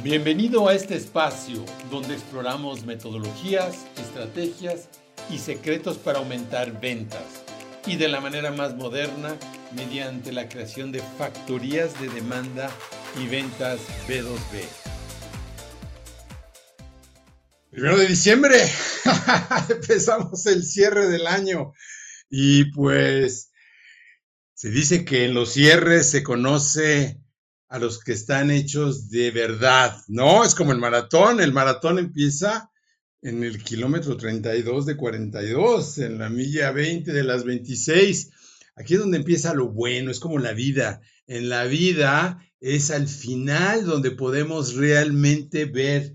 Bienvenido a este espacio donde exploramos metodologías, estrategias y secretos para aumentar ventas y de la manera más moderna mediante la creación de factorías de demanda y ventas B2B. Primero de diciembre, empezamos el cierre del año y pues se dice que en los cierres se conoce a los que están hechos de verdad, ¿no? Es como el maratón, el maratón empieza en el kilómetro 32 de 42, en la milla 20 de las 26. Aquí es donde empieza lo bueno, es como la vida. En la vida es al final donde podemos realmente ver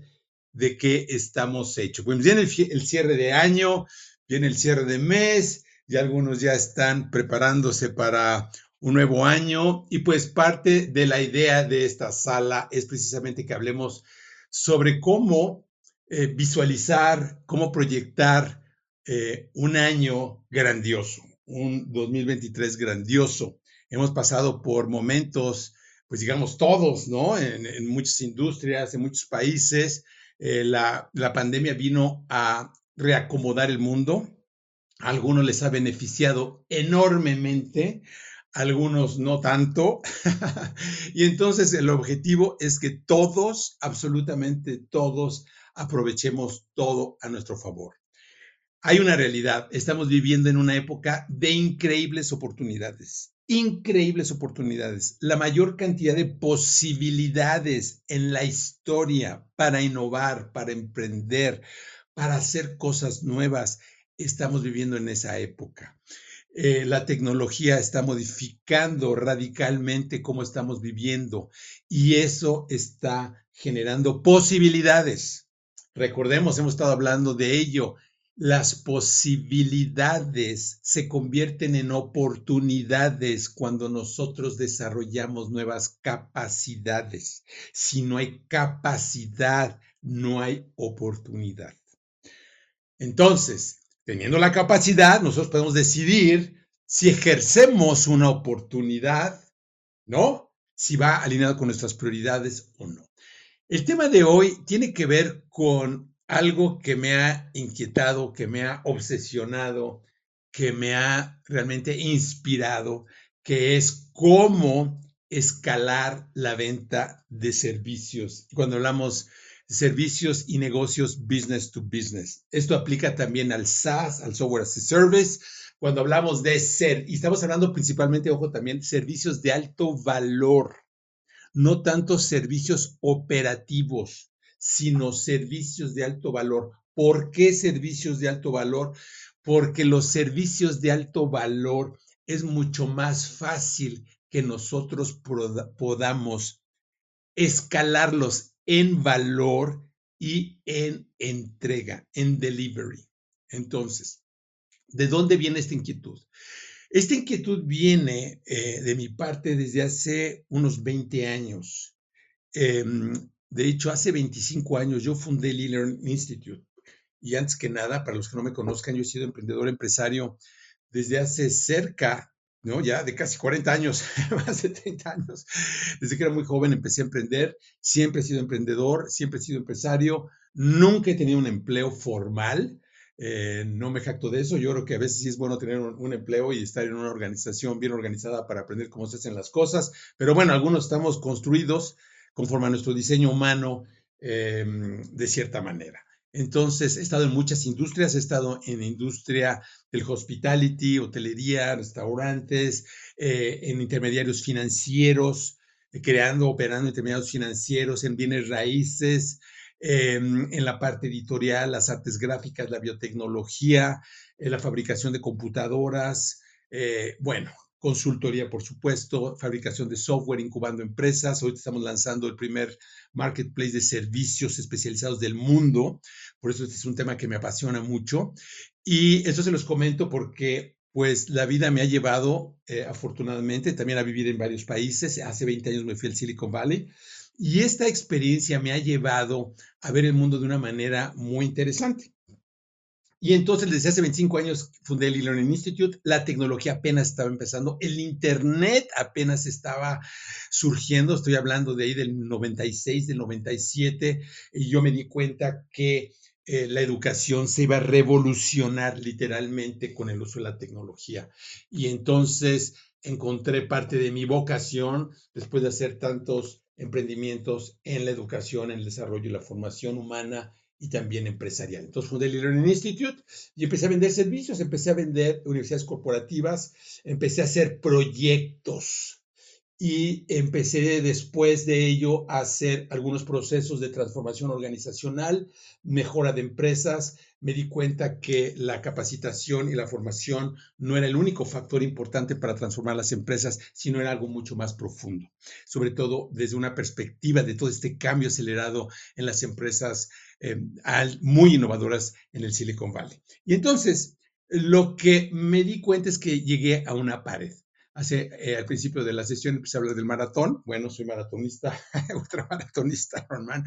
de qué estamos hechos. Pues viene el, el cierre de año, viene el cierre de mes, y algunos ya están preparándose para un nuevo año y pues parte de la idea de esta sala es precisamente que hablemos sobre cómo eh, visualizar, cómo proyectar eh, un año grandioso, un 2023 grandioso. Hemos pasado por momentos, pues digamos todos, ¿no? En, muchas industrias, en muchos países. Eh, la, la pandemia vino a reacomodar el mundo. Algunos les ha beneficiado enormemente, algunos no tanto. y entonces el objetivo es que todos, absolutamente todos, aprovechemos todo a nuestro favor. Hay una realidad, estamos viviendo en una época de increíbles oportunidades, increíbles oportunidades, la mayor cantidad de posibilidades en la historia para innovar, para emprender, para hacer cosas nuevas. Estamos viviendo en esa época. Eh, la tecnología está modificando radicalmente cómo estamos viviendo y eso está generando posibilidades. Recordemos, hemos estado hablando de ello. Las posibilidades se convierten en oportunidades cuando nosotros desarrollamos nuevas capacidades. Si no hay capacidad, no hay oportunidad. Entonces, Teniendo la capacidad, nosotros podemos decidir si ejercemos una oportunidad, ¿no? Si va alineado con nuestras prioridades o no. El tema de hoy tiene que ver con algo que me ha inquietado, que me ha obsesionado, que me ha realmente inspirado, que es cómo escalar la venta de servicios. Cuando hablamos servicios y negocios business to business. Esto aplica también al SaaS, al Software as a Service. Cuando hablamos de ser, y estamos hablando principalmente, ojo, también servicios de alto valor, no tanto servicios operativos, sino servicios de alto valor. ¿Por qué servicios de alto valor? Porque los servicios de alto valor es mucho más fácil que nosotros podamos escalarlos en valor y en entrega, en delivery. Entonces, ¿de dónde viene esta inquietud? Esta inquietud viene eh, de mi parte desde hace unos 20 años. Em, de hecho, hace 25 años yo fundé el e-Learn Institute. Y antes que nada, para los que no me conozcan, yo he sido emprendedor empresario desde hace cerca ¿no? Ya de casi 40 años, más de 30 años. Desde que era muy joven empecé a emprender, siempre he sido emprendedor, siempre he sido empresario, nunca he tenido un empleo formal, eh, no me jacto de eso, yo creo que a veces sí es bueno tener un, empleo y estar en una organización bien organizada para aprender cómo se hacen las cosas, pero bueno, algunos estamos construidos conforme a nuestro diseño humano em, de cierta manera. Entonces, he estado en muchas industrias, he estado en la industria del hospitality, hotelería, restaurantes, eh, en intermediarios financieros, eh, creando, operando intermediarios financieros, en bienes raíces, em, en la parte editorial, las artes gráficas, la biotecnología, en la fabricación de computadoras, eh, bueno, consultoría, por supuesto, fabricación de software, incubando empresas. Hoy estamos lanzando el primer marketplace de servicios especializados del mundo. Por eso este es un tema que me apasiona mucho. Y eso se los comento porque pues la vida me ha llevado, eh, afortunadamente, también a vivir en varios países. Hace 20 años me fui al Silicon Valley. Y esta experiencia me ha llevado a ver el mundo de una manera muy interesante. Y entonces, desde hace 25 años, fundé el e-Learning Institute. La tecnología apenas estaba empezando. El Internet apenas estaba surgiendo. Estoy hablando de ahí del 96, del 97. Y yo me di cuenta que eh, la educación se iba a revolucionar literalmente con el uso de la tecnología. Y entonces encontré parte de mi vocación después de hacer tantos emprendimientos en la educación, en el desarrollo y la formación humana y también empresarial. Entonces fundé el Learning Institute y empecé a vender servicios, empecé a vender universidades corporativas, empecé a hacer proyectos y empecé después de ello a hacer algunos procesos de transformación organizacional, mejora de empresas. Me di cuenta que la capacitación y la formación no era el único factor importante para transformar las empresas, sino era algo mucho más profundo, sobre todo desde una perspectiva de todo este cambio acelerado en las empresas eh, muy innovadoras en el Silicon Valley. Y entonces, lo que me di cuenta es que llegué a una pared hace, eh, al principio de la sesión empecé a hablar del maratón. Bueno, soy maratonista, ultramaratonista, Ronman.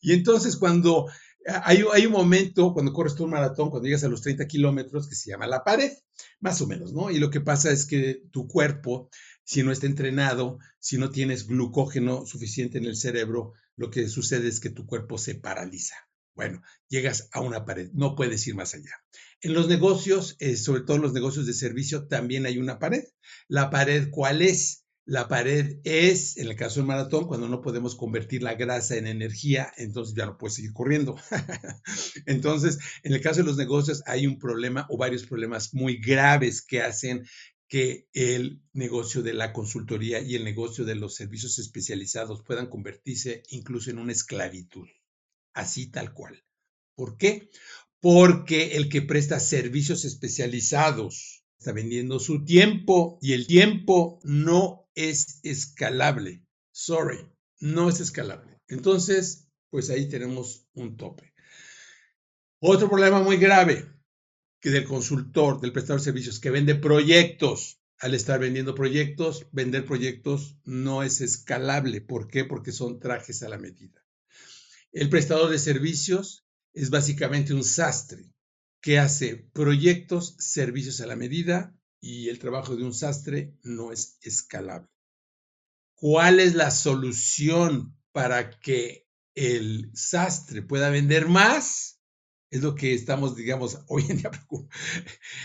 Y entonces cuando hay, hay, un momento, cuando corres tú un maratón, cuando llegas a los 30 kilómetros, que se llama la pared, más o menos, ¿no? Y lo que pasa es que tu cuerpo, si no está entrenado, si no tienes glucógeno suficiente en el cerebro, lo que sucede es que tu cuerpo se paraliza. Bueno, llegas a una pared, no puedes ir más allá. En los negocios, eh, sobre todo en los negocios de servicio, también hay una pared. La pared, ¿cuál es? La pared es, en el caso del maratón, cuando no podemos convertir la grasa en energía, entonces ya no puedes seguir corriendo. entonces, en el caso de los negocios hay un problema o varios problemas muy graves que hacen que el negocio de la consultoría y el negocio de los servicios especializados puedan convertirse incluso en una esclavitud, así tal cual. ¿Por qué? porque el que presta servicios especializados está vendiendo su tiempo y el tiempo no es escalable. Sorry, no es escalable. Entonces, pues ahí tenemos un tope. Otro problema muy grave que del consultor, del prestador de servicios que vende proyectos. Al estar vendiendo proyectos, vender proyectos no es escalable. ¿Por qué? Porque son trajes a la medida. El prestador de servicios es básicamente un sastre que hace proyectos, servicios a la medida y el trabajo de un sastre no es escalable. ¿Cuál es la solución para que el sastre pueda vender más? Es lo que estamos, digamos, hoy en día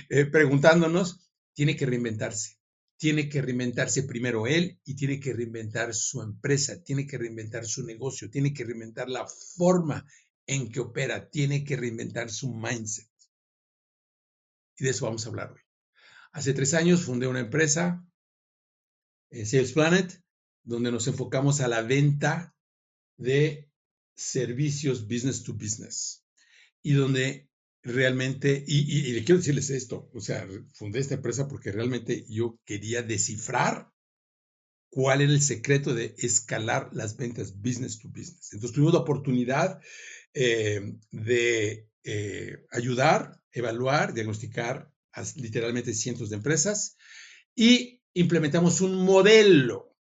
eh, preguntándonos. Tiene que reinventarse. Tiene que reinventarse primero él y tiene que reinventar su empresa, tiene que reinventar su negocio, tiene que reinventar la forma en que opera, tiene que reinventar su mindset. Y de eso vamos a hablar hoy. Hace tres años fundé una empresa, eh, Sales Planet, donde nos enfocamos a la venta de servicios business to business. Y donde realmente, y, y, le quiero decirles esto, o sea, fundé esta empresa porque realmente yo quería descifrar cuál era el secreto de escalar las ventas business to business. Entonces tuvimos la oportunidad eh, de eh, ayudar, evaluar, diagnosticar a literalmente cientos de empresas y implementamos un modelo,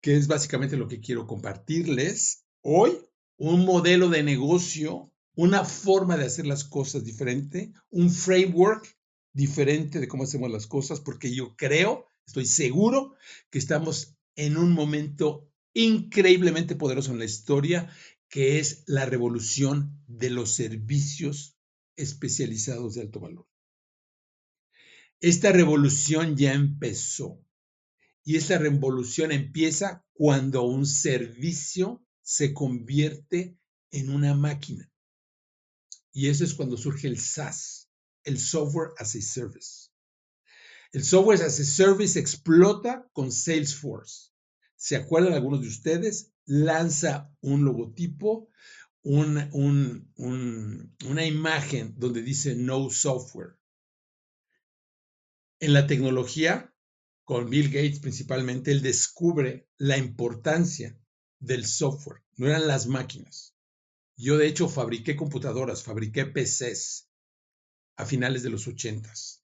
que es básicamente lo que quiero compartirles hoy, un modelo de negocio, una forma de hacer las cosas diferente, un framework diferente de cómo hacemos las cosas, porque yo creo, estoy seguro que estamos en un momento increíblemente poderoso en la historia que es la revolución de los servicios especializados de alto valor. Esta revolución ya empezó y esta revolución empieza cuando un servicio se convierte en una máquina. Y eso es cuando surge el SaaS, el Software as a Service. El Software as a Service explota con Salesforce. ¿Se acuerdan algunos de ustedes? lanza un logotipo, una imagen donde dice no software. En la tecnología, con Bill Gates principalmente, él descubre la importancia del software, no eran las máquinas. Yo de hecho fabriqué computadoras, fabriqué PCs a finales de los ochentas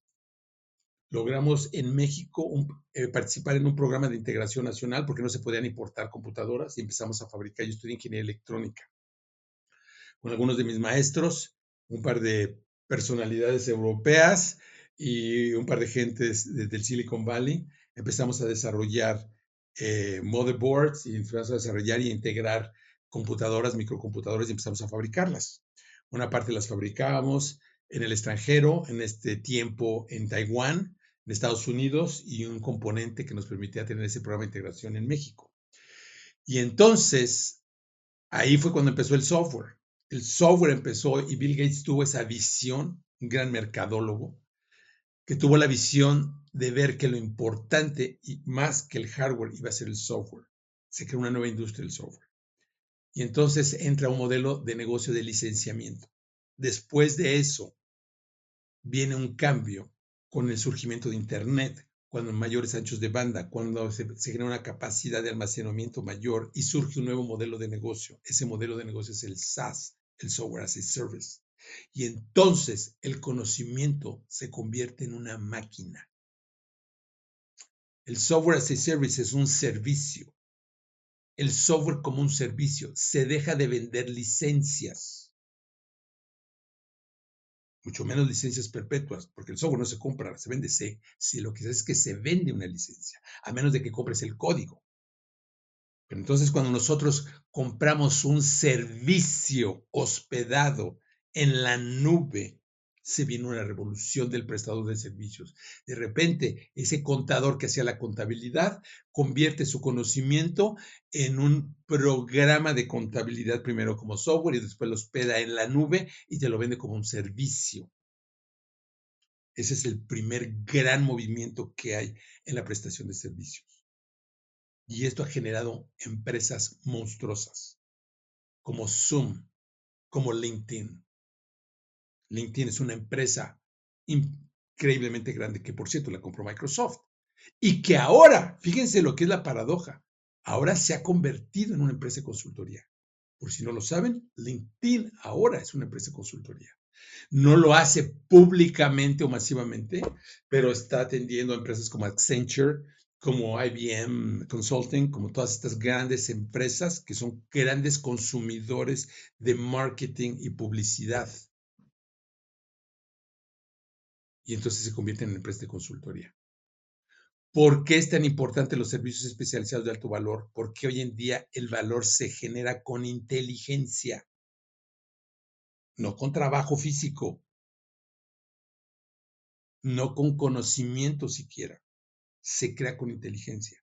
logramos en México eh, participar en un programa de integración nacional porque no se podían importar computadoras y empezamos a fabricar. Yo estudié ingeniería electrónica con algunos de mis maestros, un par de personalidades europeas y un par de gentes del Silicon Valley, empezamos a desarrollar eh, motherboards y empezamos a desarrollar y integrar computadoras, microcomputadoras y empezamos a fabricarlas. Una parte las fabricábamos en el extranjero, en este tiempo en Taiwán, en Estados Unidos y un componente que nos permitía tener ese programa de integración en México. Y entonces, ahí fue cuando empezó el software. El software empezó y Bill Gates tuvo esa visión, un gran mercadólogo, que tuvo la visión de ver que lo importante y más que el hardware iba a ser el software. Se creó una nueva industria del software. Y entonces entra un modelo de negocio de licenciamiento. Después de eso, viene un cambio con el surgimiento de Internet, cuando mayores anchos de banda, cuando se, genera una capacidad de almacenamiento mayor y surge un nuevo modelo de negocio. Ese modelo de negocio es el SaaS, el Software as a Service. Y entonces el conocimiento se convierte en una máquina. El Software as a Service es un servicio. El software como un servicio. Se deja de vender licencias mucho menos licencias perpetuas, porque el software no se compra, se vende, se, si lo que es es que se vende una licencia, a menos de que compres el código. Pero entonces cuando nosotros compramos un servicio hospedado en la nube, se vino una revolución del prestador de servicios. De repente, ese contador que hacía la contabilidad convierte su conocimiento en un programa de contabilidad, primero como software y después lo hospeda en la nube y te lo vende como un servicio. Ese es el primer gran movimiento que hay en la prestación de servicios. Y esto ha generado empresas monstruosas, como Zoom, como LinkedIn, LinkedIn es una empresa increíblemente grande que, por cierto, la compró Microsoft. Y que ahora, fíjense lo que es la paradoja, ahora se ha convertido en una empresa de consultoría. Por si no lo saben, LinkedIn ahora es una empresa de consultoría. No lo hace públicamente o masivamente, pero está atendiendo a empresas como Accenture, como IBM Consulting, como todas estas grandes empresas que son grandes consumidores de marketing y publicidad y entonces se convierte en empresa de consultoría. ¿Por qué es tan importante los servicios especializados de alto valor? Porque hoy en día el valor se genera con inteligencia, no con trabajo físico, no con conocimiento siquiera. Se crea con inteligencia.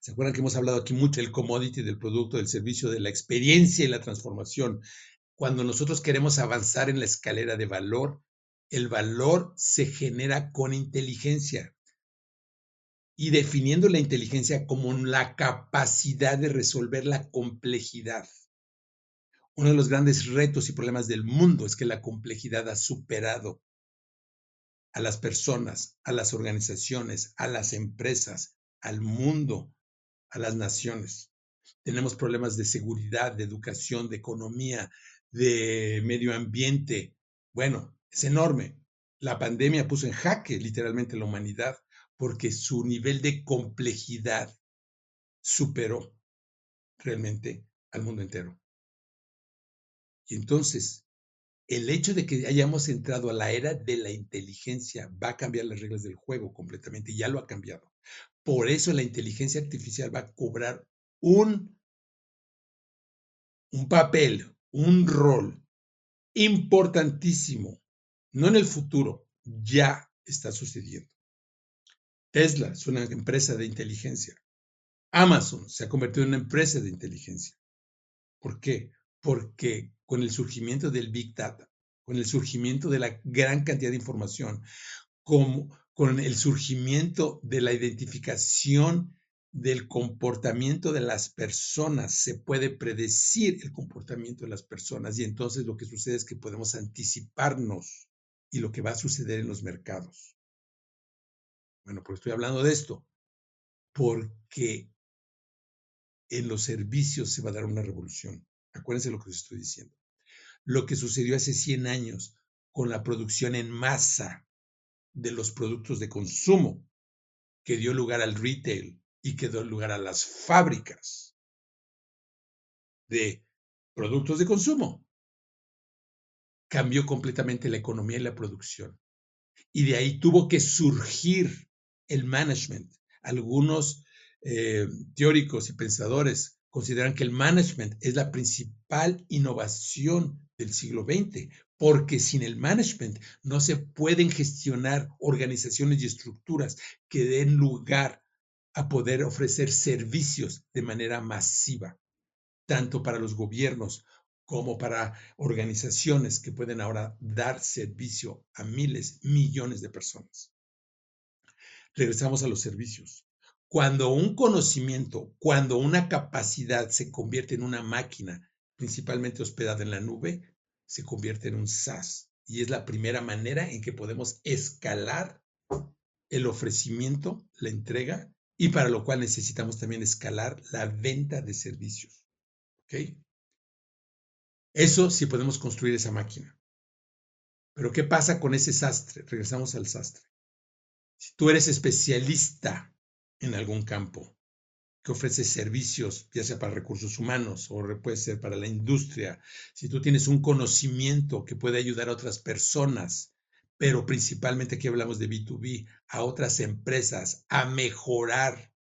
¿Se acuerdan que hemos hablado aquí mucho del commodity, del producto, del servicio, de la experiencia y la transformación? Cuando nosotros queremos avanzar en la escalera de valor, el valor se genera con inteligencia y definiendo la inteligencia como la capacidad de resolver la complejidad. Uno de los grandes retos y problemas del mundo es que la complejidad ha superado a las personas, a las organizaciones, a las empresas, al mundo, a las naciones. Tenemos problemas de seguridad, de educación, de economía, de medio ambiente. Bueno, es enorme. La pandemia puso en jaque literalmente la humanidad porque su nivel de complejidad superó realmente al mundo entero. Y entonces, el hecho de que hayamos entrado a la era de la inteligencia va a cambiar las reglas del juego completamente, ya lo ha cambiado. Por eso la inteligencia artificial va a cobrar un, un papel, un rol importantísimo no en el futuro, ya está sucediendo. Tesla es una empresa de inteligencia. Amazon se ha convertido en una empresa de inteligencia. ¿Por qué? Porque con el surgimiento del Big Data, con el surgimiento de la gran cantidad de información, con, con el surgimiento de la identificación del comportamiento de las personas, se puede predecir el comportamiento de las personas y entonces lo que sucede es que podemos anticiparnos y lo que va a suceder en los mercados. Bueno, pues estoy hablando de esto porque en los servicios se va a dar una revolución. Acuérdense lo que les estoy diciendo. Lo que sucedió hace 100 años con la producción en masa de los productos de consumo, que dio lugar al retail y que dio lugar a las fábricas de productos de consumo cambió completamente la economía y la producción. Y de ahí tuvo que surgir el management. Algunos eh, teóricos y pensadores consideran que el management es la principal innovación del siglo XX, porque sin el management no se pueden gestionar organizaciones y estructuras que den lugar a poder ofrecer servicios de manera masiva, tanto para los gobiernos como para organizaciones que pueden ahora dar servicio a miles, millones de personas. Regresamos a los servicios. Cuando un conocimiento, cuando una capacidad se convierte en una máquina, principalmente hospedada en la nube, se convierte en un SaaS. Y es la primera manera en que podemos escalar el ofrecimiento, la entrega, y para lo cual necesitamos también escalar la venta de servicios. ¿Ok? Eso sí podemos construir esa máquina. Pero ¿qué pasa con ese sastre? Regresamos al sastre. Si tú eres especialista en algún campo, que ofrece servicios, ya sea para recursos humanos o puede ser para la industria, si tú tienes un conocimiento que puede ayudar a otras personas, pero principalmente aquí hablamos de B2B, a otras empresas a mejorar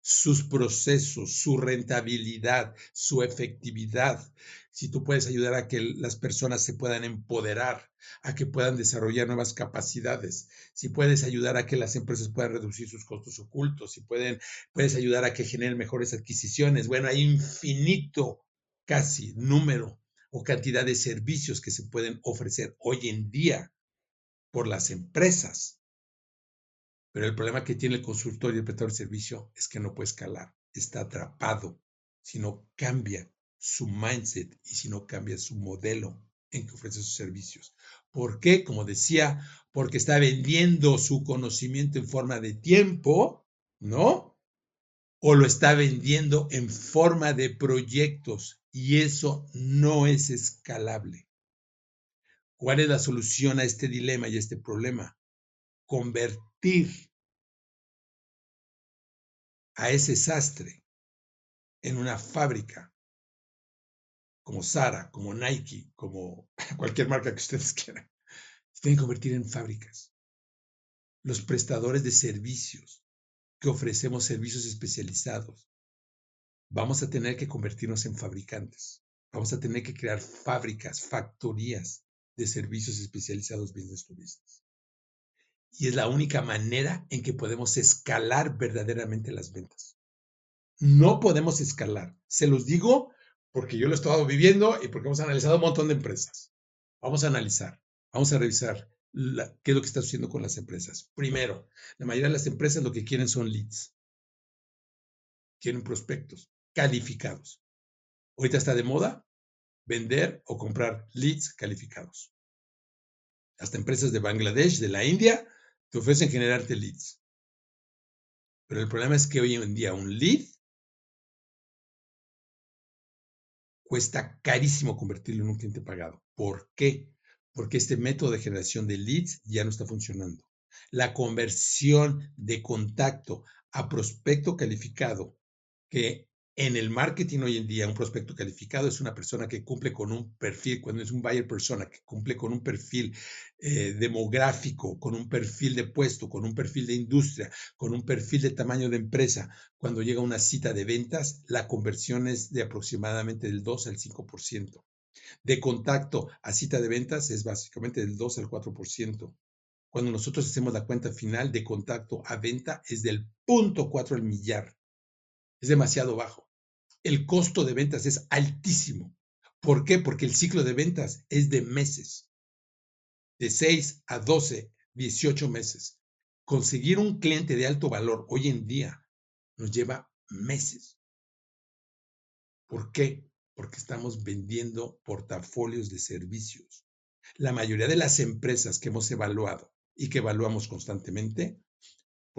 sus procesos, su rentabilidad, su efectividad, si tú puedes ayudar a que las personas se puedan empoderar, a que puedan desarrollar nuevas capacidades, si puedes ayudar a que las empresas puedan reducir sus costos ocultos, si pueden, puedes ayudar a que generen mejores adquisiciones. Bueno, hay infinito casi número o cantidad de servicios que se pueden ofrecer hoy en día por las empresas. Pero el problema que tiene el consultor y el prestador de servicio es que no puede escalar, está atrapado, si no cambia su mindset y si no cambia su modelo en que ofrece sus servicios. ¿Por qué? Como decía, porque está vendiendo su conocimiento en forma de tiempo, ¿no? O lo está vendiendo en forma de proyectos y eso no es escalable. ¿Cuál es la solución a este dilema y a este problema? Convertir a ese sastre en una fábrica como Sara, como Nike, como cualquier marca que ustedes quieran, se tienen que convertir en fábricas. Los prestadores de servicios que ofrecemos servicios especializados, vamos a tener que convertirnos en fabricantes. Vamos a tener que crear fábricas, factorías de servicios especializados business to business. Y es la única manera en que podemos escalar verdaderamente las ventas. No podemos escalar. Se los digo porque yo lo he estado viviendo y porque hemos analizado un montón de empresas. Vamos a analizar, vamos a revisar qué es lo que está sucediendo con las empresas. Primero, la mayoría de las empresas lo que quieren son leads. Quieren prospectos calificados. Ahorita está de moda vender o comprar leads calificados. Hasta empresas de Bangladesh, de la India, te ofrecen generarte leads. Pero el problema es que hoy en día un lead cuesta carísimo convertirlo en un cliente pagado. ¿Por qué? Porque este método de generación de leads ya no está funcionando. La conversión de contacto a prospecto calificado, que en el marketing hoy en día un prospecto calificado es una persona que cumple con un perfil, cuando es un buyer persona, que cumple con un perfil eh, demográfico, con un perfil de puesto, con un perfil de industria, con un perfil de tamaño de empresa. Cuando llega una cita de ventas, la conversión es de aproximadamente del 2 al 5%. De contacto a cita de ventas es básicamente del 2 al 4%. Cuando nosotros hacemos la cuenta final de contacto a venta es del 0.4 al millar. Es demasiado bajo el costo de ventas es altísimo. ¿Por qué? Porque el ciclo de ventas es de meses, de 6 a 12, 18 meses. Conseguir un cliente de alto valor hoy en día nos lleva meses. ¿Por qué? Porque estamos vendiendo portafolios de servicios. La mayoría de las empresas que hemos evaluado y que evaluamos constantemente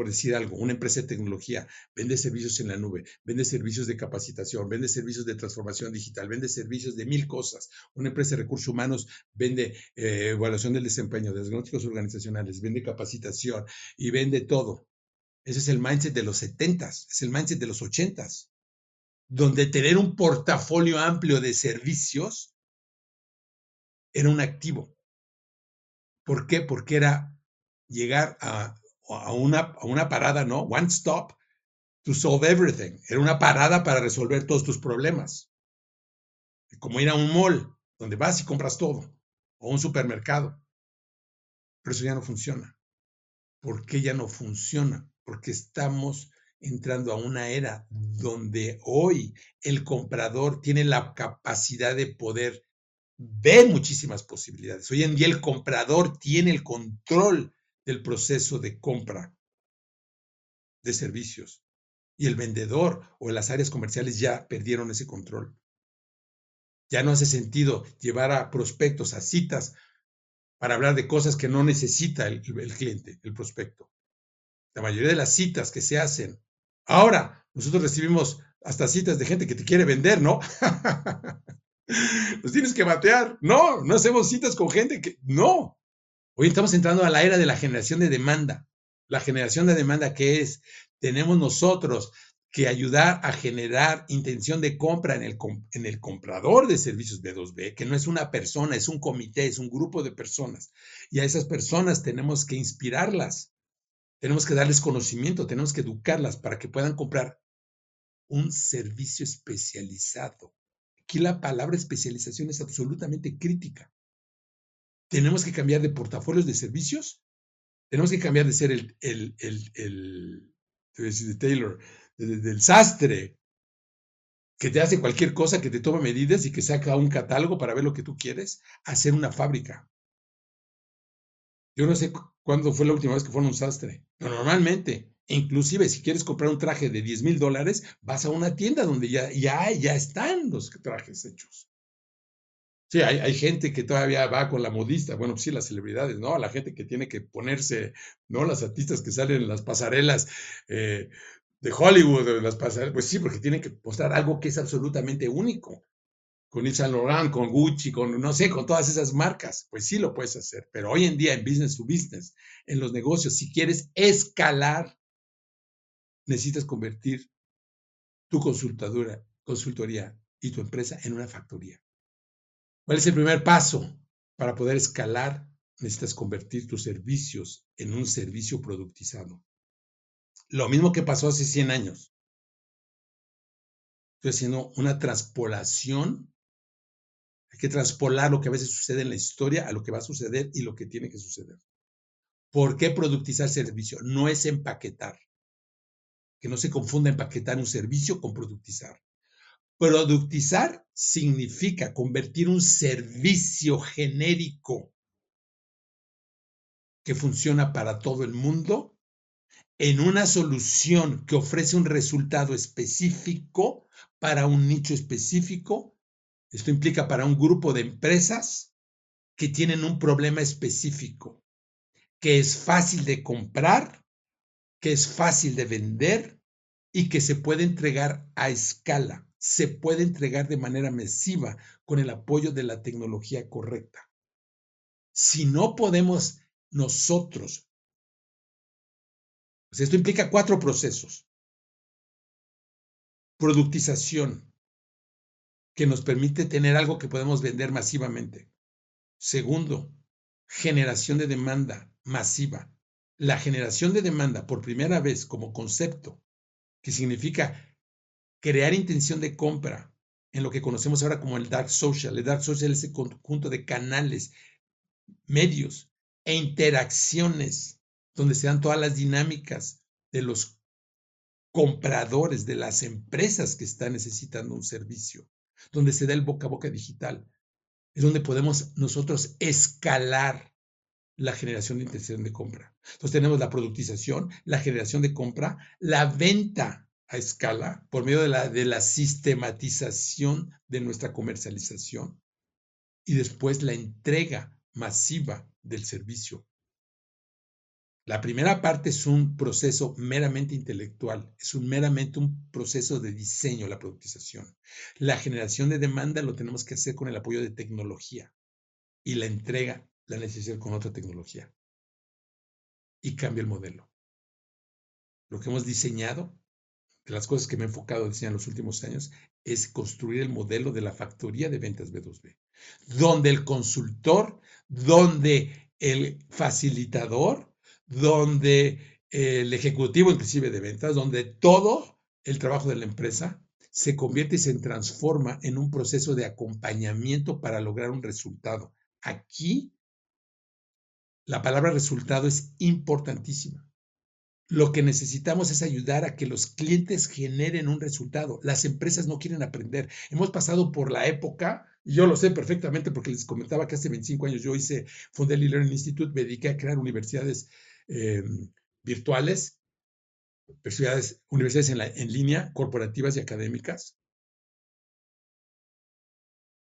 decir algo, una empresa de tecnología vende servicios en la nube, vende servicios de capacitación, vende servicios de transformación digital, vende servicios de mil cosas. Una empresa de recursos humanos vende eh, evaluación del desempeño, diagnósticos organizacionales, vende capacitación y vende todo. Ese es el mindset de los 70 es el mindset de los 80 donde tener un portafolio amplio de servicios era un activo. ¿Por qué? Porque era llegar a, a, una, a una parada, ¿no? One stop to solve everything. Era una parada para resolver todos tus problemas. Como ir a un mall, donde vas y compras todo, o un supermercado. Pero eso ya no funciona. ¿Por qué ya no funciona? Porque estamos entrando a una era donde hoy el comprador tiene la capacidad de poder ver muchísimas posibilidades. Hoy en día el comprador tiene el control del proceso de compra de servicios y el vendedor o las áreas comerciales ya perdieron ese control. Ya no hace sentido llevar a prospectos a citas para hablar de cosas que no necesita el, cliente, el prospecto. La mayoría de las citas que se hacen Ahora, nosotros recibimos hasta citas de gente que te quiere vender, ¿no? Los tienes que batear. No, no hacemos citas con gente que... No. Hoy estamos entrando a la era de la generación de demanda. La generación de demanda que es, tenemos nosotros que ayudar a generar intención de compra en el, comprador de servicios B2B, que no es una persona, es un comité, es un grupo de personas. Y a esas personas tenemos que inspirarlas tenemos que darles conocimiento, tenemos que educarlas para que puedan comprar un servicio especializado. Aquí la palabra especialización es absolutamente crítica. Tenemos que cambiar de portafolios de servicios, tenemos que cambiar de ser el, el, el, el de Taylor, del sastre, que te hace cualquier cosa, que te toma medidas y que saca un catálogo para ver lo que tú quieres, a ser una fábrica. Yo no sé cuándo fue la última vez que fueron un sastre. Pero normalmente, inclusive si quieres comprar un traje de 10 mil dólares, vas a una tienda donde ya, ya, ya están los trajes hechos. Sí, hay, hay, gente que todavía va con la modista, bueno, pues sí, las celebridades, ¿no? La gente que tiene que ponerse, ¿no? Las artistas que salen en las pasarelas eh, de Hollywood, las pasarelas, pues sí, porque tienen que mostrar algo que es absolutamente único con Yves Saint Laurent, con Gucci, con, no sé, con todas esas marcas. Pues sí lo puedes hacer, pero hoy en día en business to business, en los negocios, si quieres escalar, necesitas convertir tu consultadora, consultoría y tu empresa en una factoría. ¿Cuál es el primer paso? Para poder escalar, necesitas convertir tus servicios en un servicio productizado. Lo mismo que pasó hace 100 años. Estoy haciendo una transpolación hay que traspolar lo que a veces sucede en la historia a lo que va a suceder y lo que tiene que suceder. ¿Por qué productizar servicio? No es empaquetar. Que no se confunda empaquetar un servicio con productizar. Productizar significa convertir un servicio genérico que funciona para todo el mundo en una solución que ofrece un resultado específico para un nicho específico. Esto implica para un grupo de empresas que tienen un problema específico, que es fácil de comprar, que es fácil de vender y que se puede entregar a escala, se puede entregar de manera masiva con el apoyo de la tecnología correcta. Si no podemos nosotros, pues esto implica cuatro procesos. Productización, que nos permite tener algo que podemos vender masivamente. Segundo, generación de demanda masiva. La generación de demanda por primera vez como concepto, que significa crear intención de compra en lo que conocemos ahora como el dark social. El dark social es el conjunto de canales, medios e interacciones donde se dan todas las dinámicas de los compradores, de las empresas que están necesitando un servicio donde se da el boca a boca digital. Es donde podemos nosotros escalar la generación de intención de compra. Entonces tenemos la productización, la generación de compra, la venta a escala por medio de la, de la sistematización de nuestra comercialización y después la entrega masiva del servicio la primera parte es un proceso meramente intelectual, es un meramente un proceso de diseño, la productización. La generación de demanda lo tenemos que hacer con el apoyo de tecnología y la entrega la necesita con otra tecnología. Y cambia el modelo. Lo que hemos diseñado, de las cosas que me he enfocado en diseñar en los últimos años, es construir el modelo de la factoría de ventas B2B, donde el consultor, donde el facilitador, donde el ejecutivo inclusive de ventas, donde todo el trabajo de la empresa se convierte y se transforma en un proceso de acompañamiento para lograr un resultado. Aquí la palabra resultado es importantísima. Lo que necesitamos es ayudar a que los clientes generen un resultado. Las empresas no quieren aprender. Hemos pasado por la época, y yo lo sé perfectamente porque les comentaba que hace 25 años yo hice, fundé el Learning Institute, me dediqué a crear universidades em, virtuales universidades, universidades en, en línea, corporativas y académicas,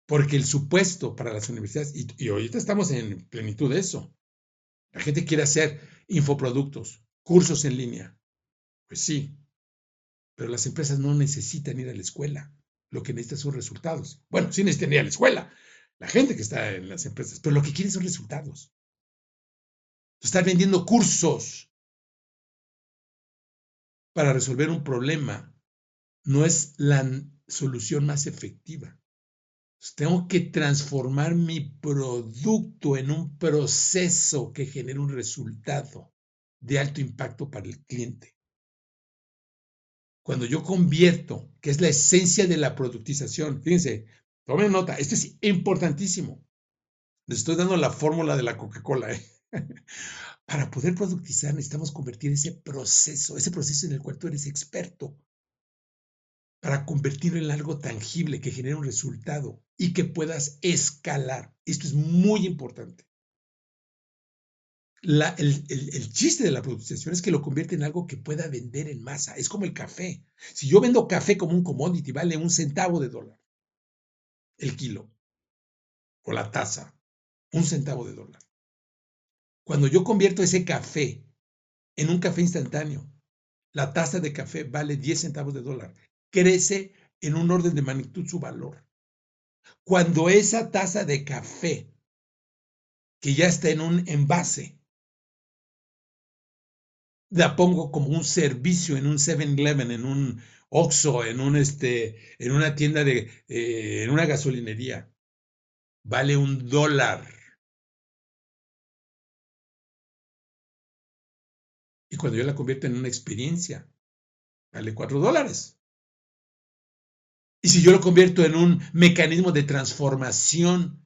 porque el supuesto para las universidades, y, y, ahorita estamos en plenitud de eso, la gente quiere hacer infoproductos, cursos en línea. Pues sí, pero las empresas no necesitan ir a la escuela, lo que necesitan son resultados. Bueno, sí necesitan ir a la escuela, la gente que está en las empresas, pero lo que quieren son resultados. Estar vendiendo cursos, para resolver un problema no es la solución más efectiva. Tengo que transformar mi producto en un proceso que genere un resultado de alto impacto para el cliente. Cuando yo convierto, que es la esencia de la productización, fíjense, tomen nota, esto es importantísimo. Les estoy dando la fórmula de la Coca-Cola. ¿eh? Para poder productizar necesitamos convertir ese proceso, ese proceso en el cual tú eres experto, para convertirlo en algo tangible que genere un resultado y que puedas escalar. Esto es muy importante. El, chiste de la productización es que lo convierte en algo que pueda vender en masa. Es como el café. Si yo vendo café como un commodity, vale un centavo de dólar el kilo o la taza, un centavo de dólar. Cuando yo convierto ese café en un café instantáneo, la taza de café vale 10 centavos de dólar. Crece en un orden de magnitud su valor. Cuando esa taza de café, que ya está en un envase, la pongo como un servicio en un 7-Eleven, en un Oxxo, en, un este, en una tienda de, eh, en una gasolinería, vale un dólar. Y cuando yo la convierto en una experiencia, vale cuatro dólares. Y si yo lo convierto en un mecanismo de transformación,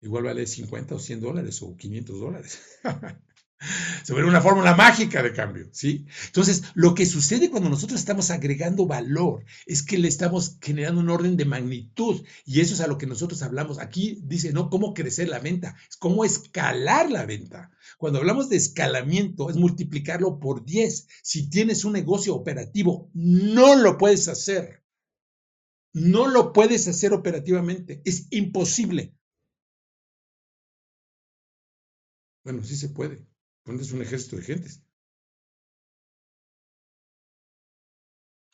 igual vale 50 o 100 dólares o 500 dólares. Se vuelve una fórmula mágica de cambio, ¿sí? Entonces, lo que sucede cuando nosotros estamos agregando valor es que le estamos generando un orden de magnitud y eso es a lo que nosotros hablamos. Aquí dice, no, cómo crecer la venta, es cómo escalar la venta. Cuando hablamos de escalamiento, es multiplicarlo por 10. Si tienes un negocio operativo, no lo puedes hacer. No lo puedes hacer operativamente. Es imposible. Bueno, sí se puede. Pones un ejército de gentes.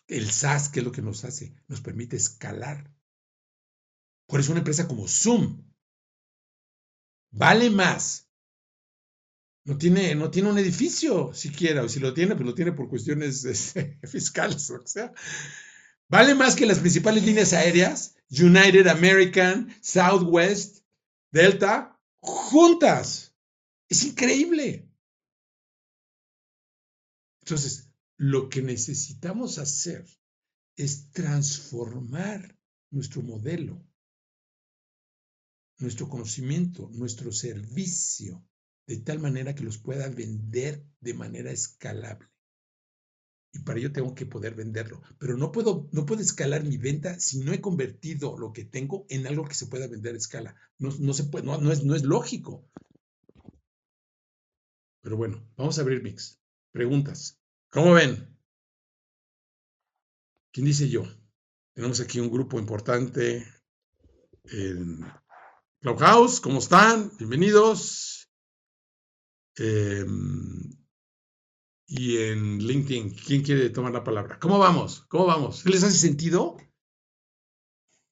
El SaaS, ¿qué es lo que nos hace? Nos permite escalar. Por eso una empresa como Zoom vale más. No tiene, no tiene un edificio siquiera, o si lo tiene, pues lo tiene por cuestiones este, fiscales, o sea. Vale más que las principales líneas aéreas, United, American, Southwest, Delta, juntas. Es increíble. Entonces, lo que necesitamos hacer es transformar nuestro modelo, nuestro conocimiento, nuestro servicio, de tal manera que los pueda vender de manera escalable. Y para ello tengo que poder venderlo. Pero no puedo, no puedo escalar mi venta si no he convertido lo que tengo en algo que se pueda vender a escala. No, no se puede, no, es, no es lógico. Pero bueno, vamos a abrir mix. Preguntas. ¿Cómo ven? ¿Quién dice yo? Tenemos aquí un grupo importante en Clubhouse. ¿Cómo están? Bienvenidos. Em, y en LinkedIn, ¿quién quiere tomar la palabra? ¿Cómo vamos? ¿Cómo vamos? ¿Les hace sentido?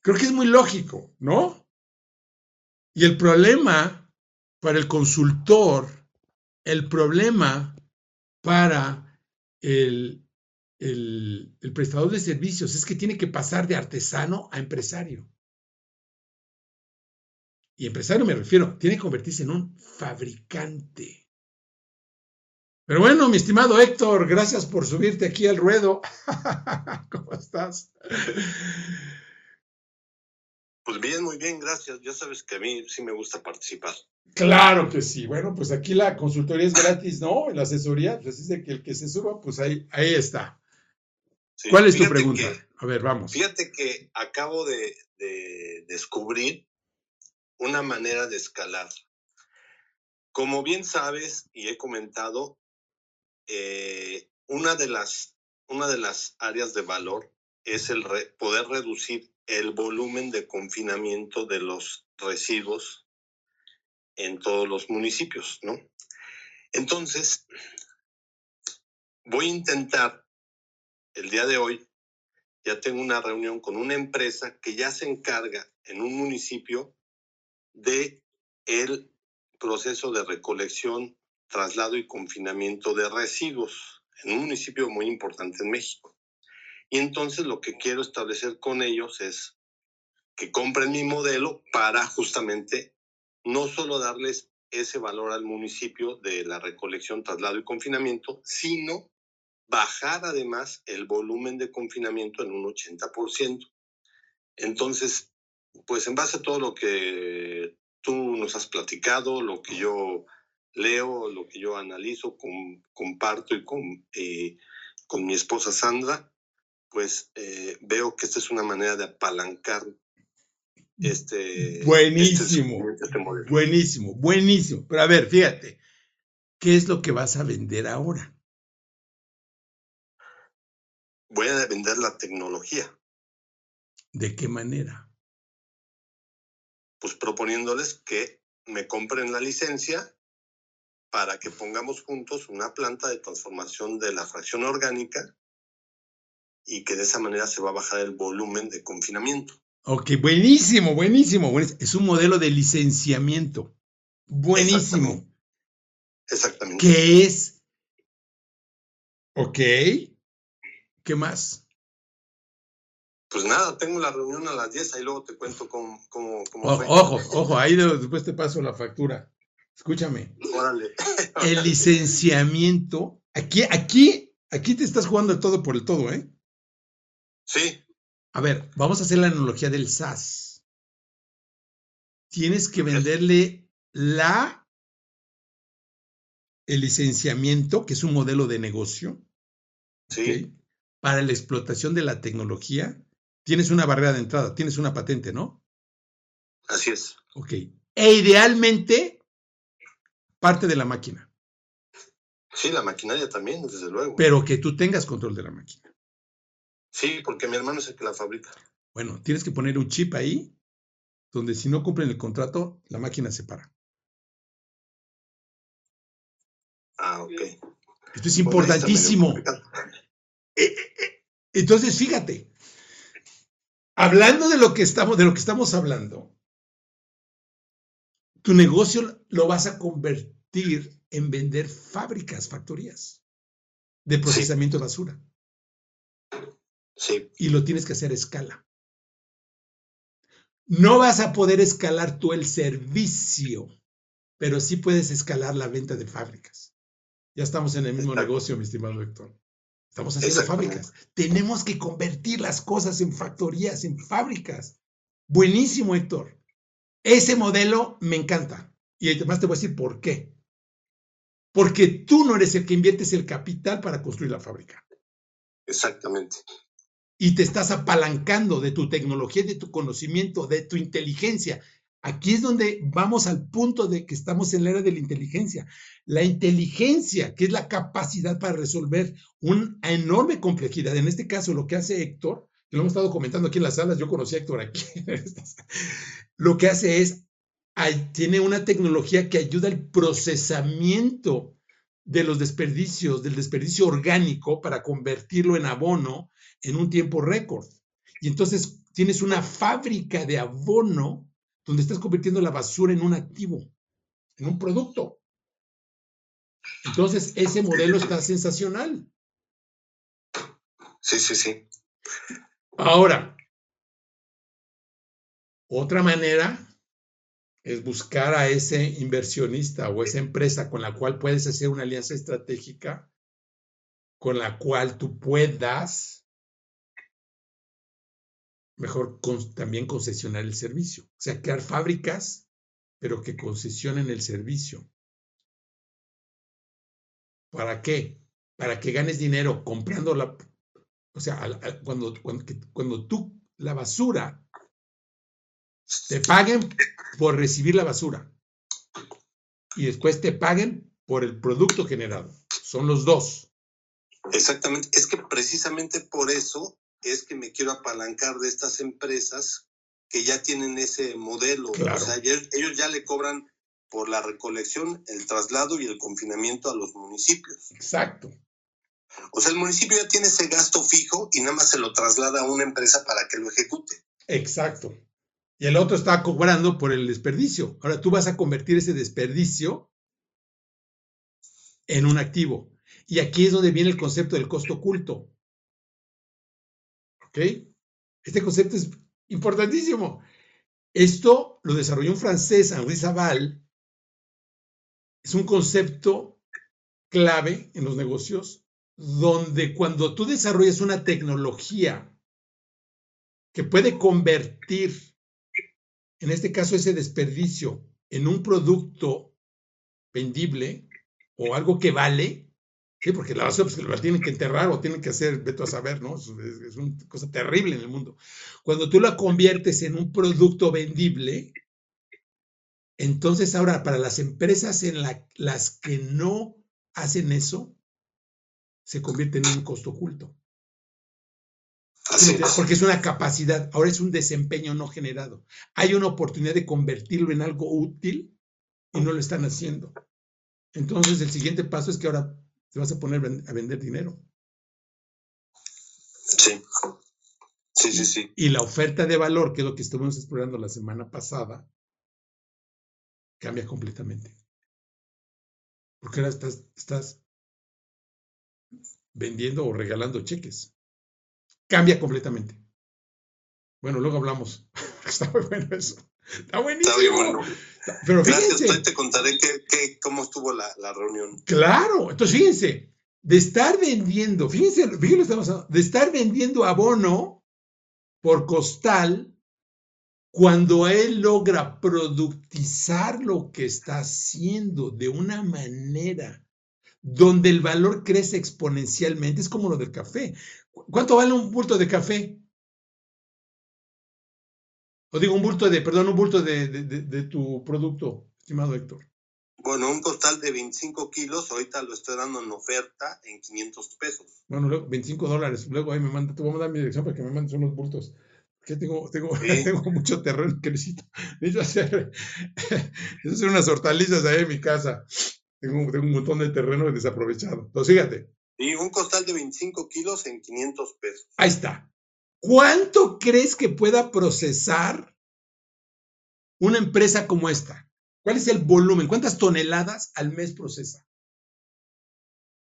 Creo que es muy lógico, ¿no? Y el problema para el consultor, el problema para el, prestador de servicios es que tiene que pasar de artesano a empresario. y empresario me refiero, tiene que convertirse en un fabricante. Pero bueno, mi estimado Héctor, gracias por subirte aquí al ruedo. ¿Cómo estás? Pues bien, muy bien, gracias. Ya sabes que a mí sí me gusta participar. Claro que sí. Bueno, pues aquí la consultoría es gratis, ¿no? La asesoría, pues es de que el que se suba, pues ahí, ahí está. ¿Cuál es tu pregunta? a ver, vamos. Fíjate que acabo de, descubrir una manera de escalar. Como bien sabes y he comentado, eh, una, de las, una de las áreas de valor es el poder reducir el volumen de confinamiento de los residuos en todos los municipios, ¿no? Entonces, voy a intentar el día de hoy, ya tengo una reunión con una empresa que ya se encarga en un municipio de el proceso de recolección, traslado y confinamiento de residuos en un municipio muy importante en México. Y entonces lo que quiero establecer con ellos es que compren mi modelo para justamente no solo darles ese valor al municipio de la recolección, traslado y confinamiento, sino bajar además el volumen de confinamiento en un 80%. Entonces, pues en base a todo lo que tú nos has platicado, lo que yo leo, lo que yo analizo, comparto y con, eh, con mi esposa Sandra, pues eh, veo que esta es una manera de apalancar este, este buenísimo, este buenísimo, buenísimo. Pero a ver, fíjate, ¿qué es lo que vas a vender ahora? Voy a vender la tecnología. ¿De qué manera? Pues proponiéndoles que me compren la licencia para que pongamos juntos una planta de transformación de la fracción orgánica y que de esa manera se va a bajar el volumen de confinamiento. Ok, buenísimo, buenísimo. Es un modelo de licenciamiento. Buenísimo. Exactamente. ¿Qué es? Ok. ¿Qué más? Pues nada, tengo la reunión a las 10, ahí luego te cuento cómo, cómo, Ojo, ojo, ahí después te paso la factura. Escúchame. Órale. El licenciamiento, aquí, aquí, aquí te estás jugando todo por el todo, ¿eh? Sí. A ver, vamos a hacer la analogía del SaaS. Tienes que venderle la el licenciamiento, que es un modelo de negocio. Sí. Para la explotación de la tecnología, tienes una barrera de entrada, tienes una patente, ¿no? Así es. Ok. E idealmente, parte de la máquina. Sí, la maquinaria también, desde luego. Pero que tú tengas control de la máquina. Sí, porque mi hermano es el que la fabrica. Bueno, tienes que poner un chip ahí, donde si no cumplen el contrato, la máquina se para. Ah, ok. Esto es importantísimo. Eh, eh, eh, entonces, fíjate, hablando de lo que estamos, de lo que estamos hablando, tu negocio lo vas a convertir en vender fábricas, factorías de procesamiento de basura. Y lo tienes que hacer a escala. No vas a poder escalar tú el servicio, pero sí puedes escalar la venta de fábricas. Ya estamos en el mismo negocio, mi estimado Héctor. Estamos haciendo fábricas. Tenemos que convertir las cosas en factorías, en fábricas. Buenísimo, Héctor. Ese modelo me encanta. Y además te voy a decir por qué. Porque tú no eres el que inviertes el capital para construir la fábrica. Exactamente y te estás apalancando de tu tecnología, de tu conocimiento, de tu inteligencia. Aquí es donde vamos al punto de que estamos en la era de la inteligencia. La inteligencia, que es la capacidad para resolver una enorme complejidad. En este caso, lo que hace Héctor, lo hemos estado comentando aquí en las salas, yo conocí a Héctor aquí, lo que hace es, tiene una tecnología que ayuda al procesamiento de los desperdicios, del desperdicio orgánico para convertirlo en abono en un tiempo récord. Y entonces tienes una fábrica de abono donde estás convirtiendo la basura en un activo, en un producto. Entonces, ese modelo está sensacional. Sí, sí, sí. Ahora, otra manera es buscar a ese inversionista o esa empresa con la cual puedes hacer una alianza estratégica, con la cual tú puedas mejor también concesionar el servicio. O sea, crear fábricas, pero que concesionen el servicio. ¿Para qué? Para que ganes dinero comprando la... O sea, cuando, cuando, cuando tú la basura te paguen por recibir la basura y después te paguen por el producto generado. Son los dos. Exactamente. Es que precisamente por eso es que me quiero apalancar de estas empresas que ya tienen ese modelo. O sea, ellos ya le cobran por la recolección, el traslado y el confinamiento a los municipios. Exacto. O sea, el municipio ya tiene ese gasto fijo y nada más se lo traslada a una empresa para que lo ejecute. Exacto. Y el otro está cobrando por el desperdicio. Ahora tú vas a convertir ese desperdicio en un activo. Y aquí es donde viene el concepto del costo oculto. ¿Ok? Este concepto es importantísimo. Esto lo desarrolló un francés, Henri Saval. Es un concepto clave en los negocios donde cuando tú desarrollas una tecnología que puede convertir, en este caso, ese desperdicio en un producto vendible o algo que vale, ¿sí? porque la basura pues, la tienen que enterrar o tienen que hacer, veto a saber, ¿no? Es, es, una cosa terrible en el mundo. Cuando tú la conviertes en un producto vendible, entonces ahora para las empresas en las que no hacen eso, se convierte en un costo oculto. Porque es una capacidad, ahora es un desempeño no generado. Hay una oportunidad de convertirlo en algo útil y no lo están haciendo. Entonces, el siguiente paso es que ahora te vas a poner a vender dinero. Sí. Sí, sí, sí. Y la oferta de valor, que es lo que estuvimos explorando la semana pasada, cambia completamente. Porque ahora estás, estás vendiendo o regalando cheques. Cambia completamente. Bueno, luego hablamos. Está muy bueno eso. Está buenísimo. Está bien bueno. Pero Gracias, te contaré cómo estuvo la, reunión. Claro, entonces fíjense, de estar vendiendo, fíjense, fíjense estamos de estar vendiendo abono por costal, cuando él logra productizar lo que está haciendo de una manera donde el valor crece exponencialmente. Es como lo del café. ¿Cuánto vale un bulto de café? O digo, un bulto de, perdón, un bulto de, tu producto, estimado Héctor. Bueno, un costal de 25 kilos, ahorita lo estoy dando en oferta en 500 pesos. Bueno, luego 25 dólares. Luego ahí me manda, te voy a mandar mi dirección para que me mandes unos bultos. Que tengo, tengo, tengo mucho terreno que necesito, necesito hacer, necesito hacer unas hortalizas ahí en mi casa. Tengo, un montón de terreno desaprovechado. Entonces, fíjate. Y un costal de 25 kilos en 500 pesos. Ahí está. ¿Cuánto crees que pueda procesar una empresa como esta? ¿Cuál es el volumen? ¿Cuántas toneladas al mes procesa?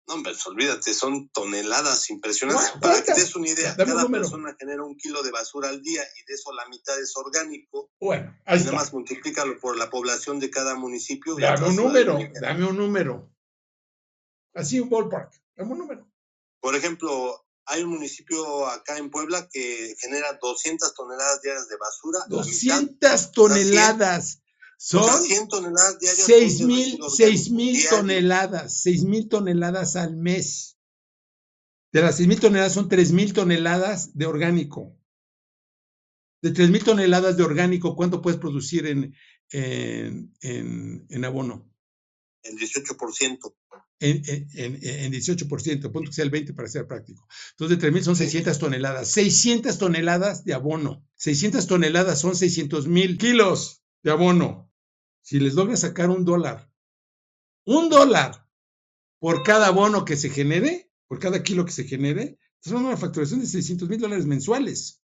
No, hombre, pues, olvídate, son toneladas impresionantes. Para que te des una idea, cada persona genera un kilo de basura al día y de eso la mitad es orgánico. Bueno, ahí y Nada más multiplícalo por la población de cada municipio. Dame un número, dame un número. Así un ballpark, dame un número. Por ejemplo, hay un municipio acá en Puebla que genera 200 toneladas diarias de basura. 200 toneladas. Son 6 mil, mil toneladas, 6 mil toneladas al mes. De las 6 mil toneladas son 3 mil toneladas de orgánico. De 3 mil toneladas de orgánico, ¿cuánto puedes producir en, en, en, abono? En 18%. En, en, en 18%, punto que sea el 20 para ser práctico. Entonces, de 3.000 son 600 toneladas. 600 toneladas de abono. 600 toneladas son 600 mil kilos de abono si les logra sacar un dólar, un dólar por cada bono que se genere, por cada kilo que se genere, es una facturación de 600 mil dólares mensuales.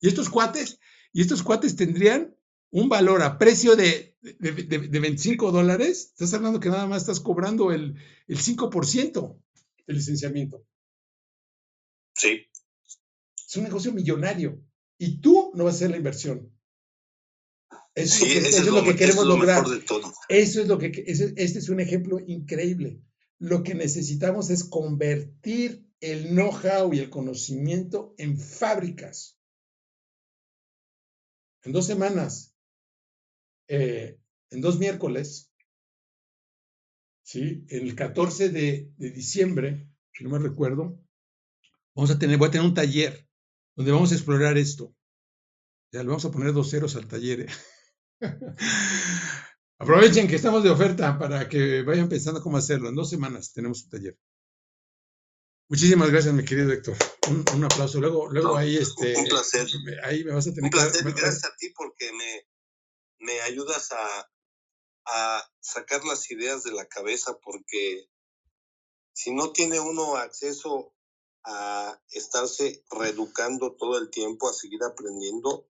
Y estos cuates, y estos cuates tendrían un valor a precio de, de, 25 dólares, estás hablando que nada más estás cobrando el, el 5% del licenciamiento. Sí. Es un negocio millonario. Y tú no vas a hacer la inversión. Eso, es, lo que queremos lograr. Eso es lo que, este es un ejemplo increíble. Lo que necesitamos es convertir el know-how y el conocimiento en fábricas. En dos semanas, eh, en dos miércoles, ¿sí? el 14 de, de diciembre, si no me recuerdo, vamos a tener, voy a tener un taller donde vamos a explorar esto. Ya le vamos a poner dos ceros al taller. ¿eh? Aprovechen que estamos de oferta para que vayan pensando cómo hacerlo. En dos semanas tenemos un taller. Muchísimas gracias, mi querido Héctor. Un, aplauso. Luego, luego ahí este. Un placer. Ahí me vas a tener un placer. Gracias a ti porque me, me ayudas a, a sacar las ideas de la cabeza porque si no tiene uno acceso a estarse reeducando todo el tiempo, a seguir aprendiendo,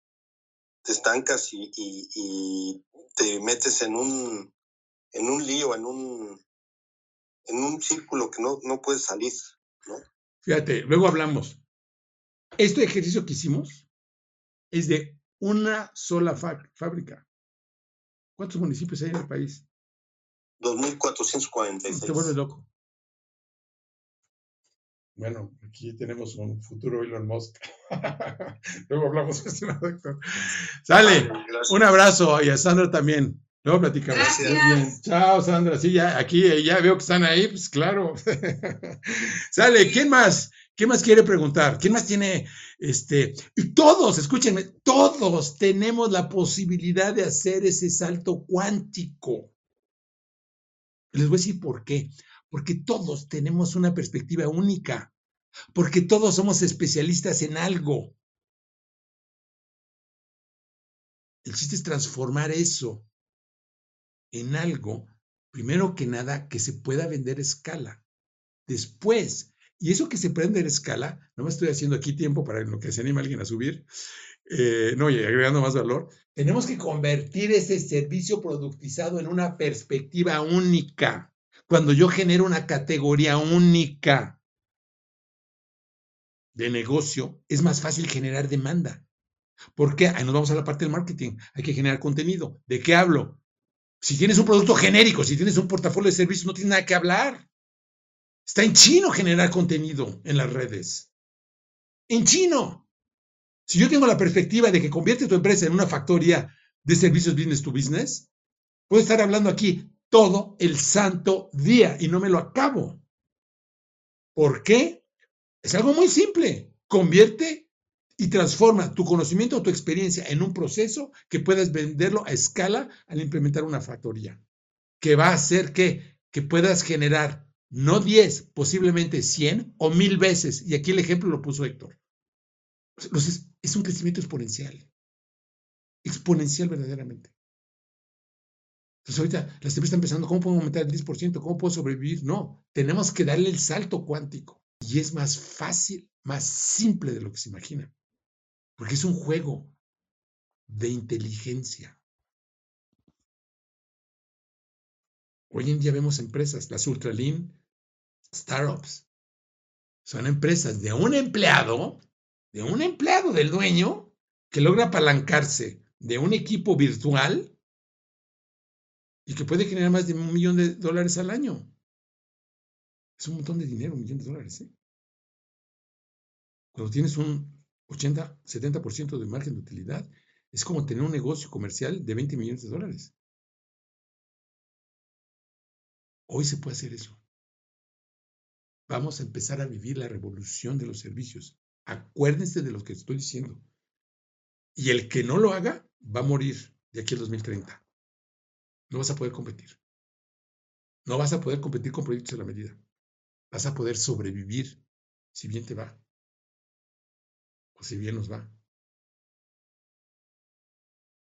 te estancas y, y, te metes en un, en un lío, en un, en un círculo que no, no puedes salir. Fíjate, luego hablamos. Este ejercicio que hicimos es de una sola fábrica. ¿Cuántos municipios hay en el país? 2.446. Te vuelves loco. Bueno, aquí tenemos un futuro Elon Musk. Luego hablamos, estimado doctor. Sale, un abrazo y a Sandra también. Luego platicamos. Muy bien. Chao, Sandra. Sí, ya aquí ya veo que están ahí, pues claro. Sale, ¿quién más? ¿Quién más quiere preguntar? ¿Quién más tiene este? Y todos, escúchenme, todos tenemos la posibilidad de hacer ese salto cuántico. Les voy a decir por qué. Porque todos tenemos una perspectiva única. Porque todos somos especialistas en algo. El chiste es transformar eso en algo, primero que nada, que se pueda vender a escala. Después, y eso que se vender a escala, no me estoy haciendo aquí tiempo para lo que se anima alguien a subir, eh, no, y agregando más valor, tenemos que convertir ese servicio productizado en una perspectiva única. Cuando yo genero una categoría única de negocio, es más fácil generar demanda. ¿Por qué? Ahí nos vamos a la parte del marketing. Hay que generar contenido. ¿De qué hablo? Si tienes un producto genérico, si tienes un portafolio de servicios, no tienes nada que hablar. Está en chino generar contenido en las redes. En chino. Si yo tengo la perspectiva de que convierte tu empresa en una factoría de servicios business to business, puedo estar hablando aquí todo el santo día y no me lo acabo. ¿Por qué? Es algo muy simple. Convierte y transforma tu conocimiento o tu experiencia en un proceso que puedas venderlo a escala al implementar una factoría, que va a hacer que, que puedas generar no 10, posiblemente 100 o 1000 veces. Y aquí el ejemplo lo puso Héctor. Entonces, es un crecimiento exponencial. Exponencial verdaderamente. Entonces ahorita las empresas están pensando, ¿cómo puedo aumentar el 10%? ¿Cómo puedo sobrevivir? No, tenemos que darle el salto cuántico. Y es más fácil, más simple de lo que se imagina porque es un juego de inteligencia. Hoy en día vemos empresas, las Ultralean Startups, son empresas de un empleado, de un empleado del dueño, que logra apalancarse de un equipo virtual y que puede generar más de un millón de dólares al año. Es un montón de dinero, un millón de dólares. ¿eh? Cuando tienes un 80, 70% de margen de utilidad. Es como tener un negocio comercial de 20 millones de dólares. Hoy se puede hacer eso. Vamos a empezar a vivir la revolución de los servicios. Acuérdense de lo que estoy diciendo. Y el que no lo haga va a morir de aquí al 2030. No vas a poder competir. No vas a poder competir con proyectos de la medida. Vas a poder sobrevivir si bien te va si bien nos va.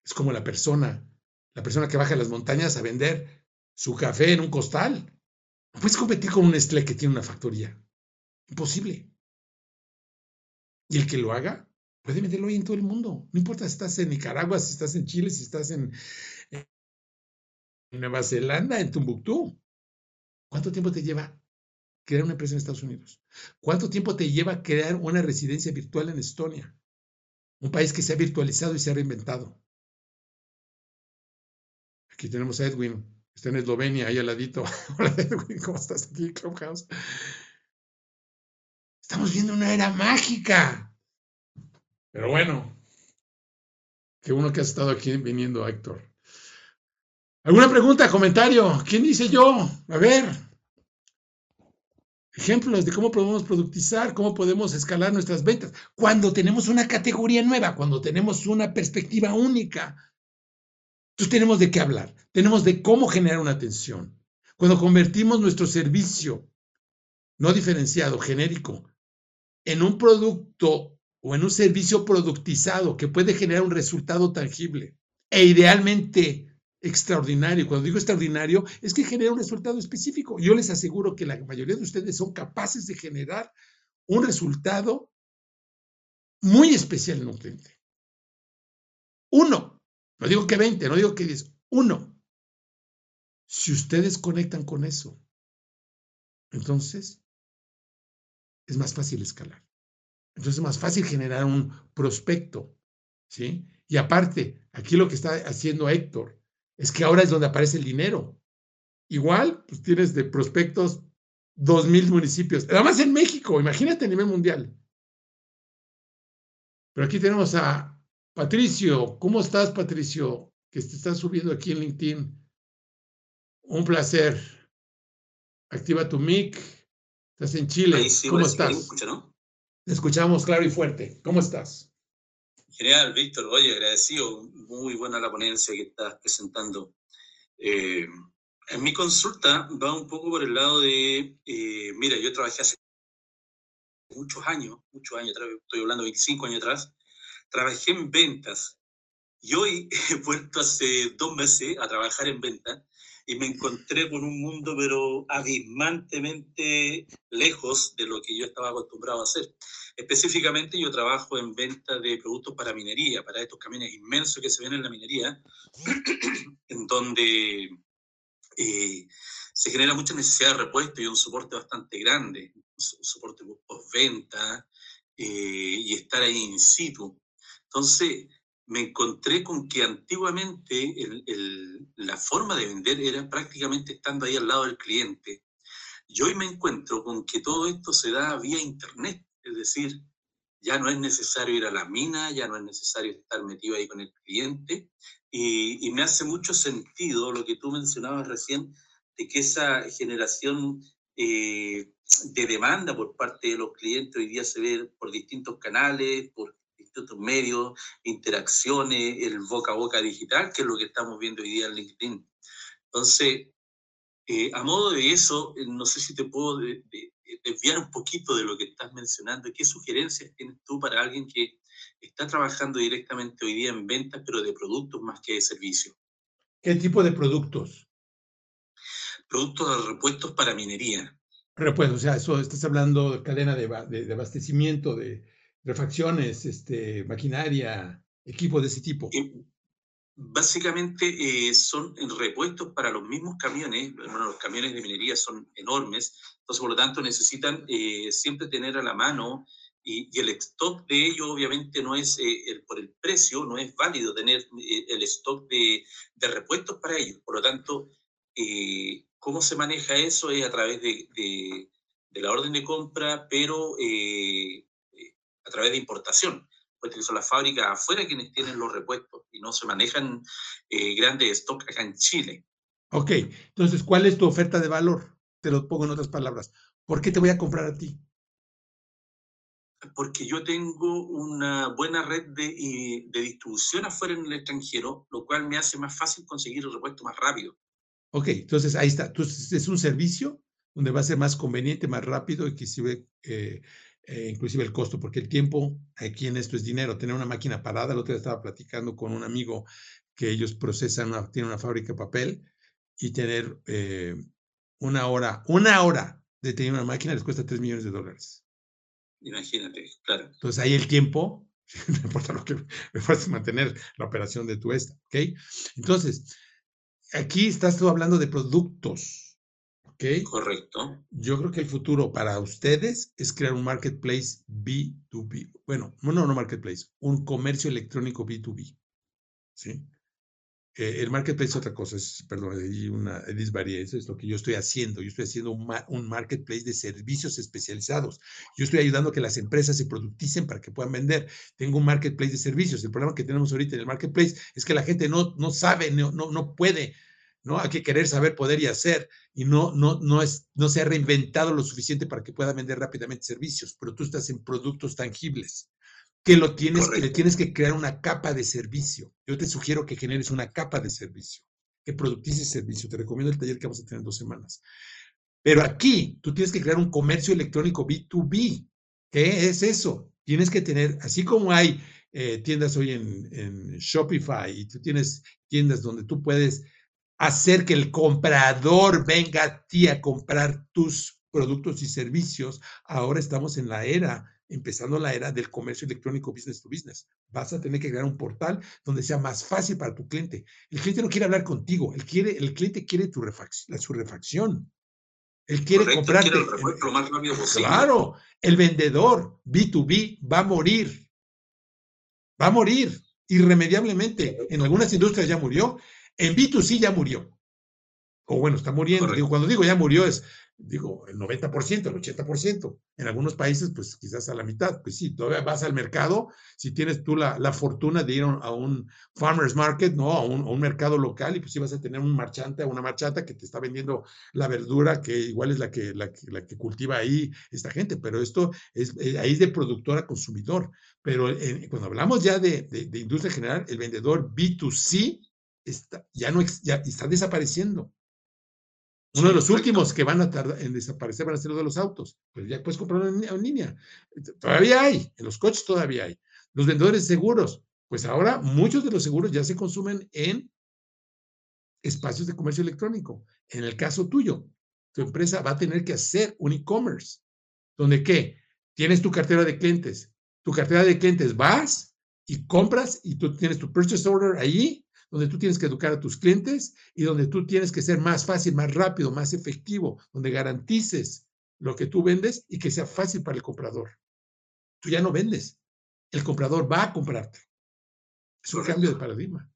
Es como la persona, la persona que baja las montañas a vender su café en un costal. Puedes competir con un Nestlé que tiene una factoría. Imposible. Y el que lo haga puede venderlo hoy en todo el mundo. No importa si estás en Nicaragua, si estás en Chile, si estás en, en Nueva Zelanda, en Tumbuctú. ¿Cuánto tiempo te lleva crear una empresa en Estados Unidos? ¿Cuánto tiempo te lleva crear una residencia virtual en Estonia? Un país que se ha virtualizado y se ha reinventado. Aquí tenemos a Edwin, está en Eslovenia, ahí al ladito. Hola Edwin, ¿cómo estás aquí, Clubhouse? Estamos viendo una era mágica. Pero bueno, qué uno que ha estado aquí viniendo, Héctor. ¿Alguna pregunta, comentario? ¿Quién dice yo? A ver. Ejemplos de cómo podemos productizar, cómo podemos escalar nuestras ventas. Cuando tenemos una categoría nueva, cuando tenemos una perspectiva única. Entonces tenemos de qué hablar. Tenemos de cómo generar una atención. Cuando convertimos nuestro servicio no diferenciado, genérico, en un producto o en un servicio productizado que puede generar un resultado tangible e idealmente extraordinario. Cuando digo extraordinario, es que genera un resultado específico. Yo les aseguro que la mayoría de ustedes son capaces de generar un resultado muy especial en un cliente. Uno, no digo que 20, no digo que 10, uno. Si ustedes conectan con eso, entonces es más fácil escalar. Entonces es más fácil generar un prospecto, ¿sí? Y aparte, aquí lo que está haciendo Héctor es que ahora es donde aparece el dinero. Igual, pues tienes de prospectos dos mil municipios, nada más en México, imagínate a nivel mundial. Pero aquí tenemos a Patricio. ¿Cómo estás, Patricio? Que te estás subiendo aquí en LinkedIn. Un placer. Activa tu mic. Estás en Chile. ¿Cómo estás? Te escuchamos claro y fuerte. ¿Cómo estás? Genial, Víctor. Oye, agradecido. Muy buena la ponencia que estás presentando. Eh, en mi consulta va un poco por el lado de, eh, mira, yo trabajé hace muchos años, muchos años atrás, estoy hablando de 25 años atrás, trabajé en ventas y hoy he vuelto hace dos meses a trabajar en ventas y me encontré con un mundo pero abismantemente lejos de lo que yo estaba acostumbrado a hacer. Específicamente yo trabajo en venta de productos para minería, para estos camiones inmensos que se ven en la minería, en donde eh, se genera mucha necesidad de repuesto y un soporte bastante grande, un soporte postventa eh, y estar ahí in situ. Entonces, me encontré con que antiguamente la forma de vender era prácticamente estando ahí al lado del cliente. Y hoy me encuentro con que todo esto se da vía internet, es decir, ya no es necesario ir a la mina, ya no es necesario estar metido ahí con el cliente. Y, me hace mucho sentido lo que tú mencionabas recién, de que esa generación eh, de demanda por parte de los clientes hoy día se ve por distintos canales, por distintos medios, interacciones, el boca a boca digital, que es lo que estamos viendo hoy día en LinkedIn. Entonces, eh, a modo de eso, eh, no sé si te puedo desviar un poquito de lo que estás mencionando. ¿Qué sugerencias tienes tú para alguien que está trabajando directamente hoy día en ventas, pero de productos más que de servicios? ¿Qué tipo de productos? Productos de repuestos para minería. Repuestos, o sea, eso estás hablando de cadena de, de abastecimiento, de, refacciones, este, maquinaria, equipo de ese tipo. básicamente eh, son repuestos para los mismos camiones. Bueno, los camiones de minería son enormes, entonces por lo tanto necesitan eh, siempre tener a la mano y, el stock de ellos obviamente no es, eh, por el precio, no es válido tener el stock de, de, repuestos para ellos. Por lo tanto, ¿cómo se maneja eso? Es a través de, de, de la orden de compra, pero a través de importación, puesto que son las fábricas afuera quienes tienen los repuestos y no se manejan eh, grandes stock acá en Chile. Ok, entonces, ¿cuál es tu oferta de valor? Te lo pongo en otras palabras. ¿Por qué te voy a comprar a ti? Porque yo tengo una buena red de, de distribución afuera en el extranjero, lo cual me hace más fácil conseguir el repuesto más rápido. Ok, entonces ahí está. Entonces, es un servicio donde va a ser más conveniente, más rápido y que sirve eh, eh, inclusive el costo, porque el tiempo aquí en esto es dinero. Tener una máquina parada, el otro día estaba platicando con un amigo que ellos procesan, una, tienen una fábrica de papel y tener eh, una hora, una hora de tener una máquina les cuesta 3 millones de dólares. Imagínate, claro. Entonces ahí el tiempo, no importa lo que me puedes mantener la operación de tu esta, ¿ok? Entonces, aquí estás tú hablando de productos, Correcto. Yo creo que el futuro para ustedes es crear un marketplace B2B. Bueno, no, no marketplace, un comercio electrónico B2B. ¿Sí? Eh, el marketplace es otra cosa, es, perdón, hay una disvaría, eso es lo que yo estoy haciendo. Yo estoy haciendo un, un, marketplace de servicios especializados. Yo estoy ayudando a que las empresas se producticen para que puedan vender. Tengo un marketplace de servicios. El problema que tenemos ahorita en el marketplace es que la gente no, no sabe, no, no, no puede, ¿no? Hay que querer saber, poder y hacer, y no, no, no, es, no se ha reinventado lo suficiente para que pueda vender rápidamente servicios, pero tú estás en productos tangibles que lo tienes, que le tienes que crear una capa de servicio. Yo te sugiero que generes una capa de servicio, que productices servicio. Te recomiendo el taller que vamos a tener en dos semanas. Pero aquí tú tienes que crear un comercio electrónico B2B. ¿Qué es eso? Tienes que tener, así como hay eh, tiendas hoy en, en Shopify y tú tienes tiendas donde tú puedes hacer que el comprador venga a ti a comprar tus productos y servicios, ahora estamos en la era empezando la era del comercio electrónico business to business. Vas a tener que crear un portal donde sea más fácil para tu cliente. El cliente no quiere hablar contigo, el, quiere, el cliente quiere tu refacción, su refacción. Él quiere comprarte. lo más rápido posible. Claro, el vendedor B2B va a morir. Va a morir irremediablemente. En algunas industrias ya murió, en B2C ya murió. O bueno, está muriendo. cuando digo ya murió es digo, el 90%, el 80%. En algunos países, pues quizás a la mitad. Pues sí, todavía vas al mercado, si tienes tú la, la fortuna de ir a un farmer's market, ¿no? A un, a un, mercado local y pues sí vas a tener un marchante o una marchata que te está vendiendo la verdura que igual es la que, la, la que cultiva ahí esta gente, pero esto es, eh, ahí es de productor a consumidor. Pero cuando hablamos ya de, de, de, industria general, el vendedor B2C está, ya no ya está desapareciendo. Uno de los últimos que van a tardar en desaparecer van a ser los de los autos. Pues ya puedes comprarlo en, línea. Todavía hay, en los coches todavía hay. Los vendedores seguros, pues ahora muchos de los seguros ya se consumen en espacios de comercio electrónico. En el caso tuyo, tu empresa va a tener que hacer un e-commerce, donde qué? Tienes tu cartera de clientes. Tu cartera de clientes vas y compras y tú tienes tu purchase order ahí donde tú tienes que educar a tus clientes y donde tú tienes que ser más fácil, más rápido, más efectivo, donde garantices lo que tú vendes y que sea fácil para el comprador. Tú ya no vendes, el comprador va a comprarte. Es un cambio de paradigma.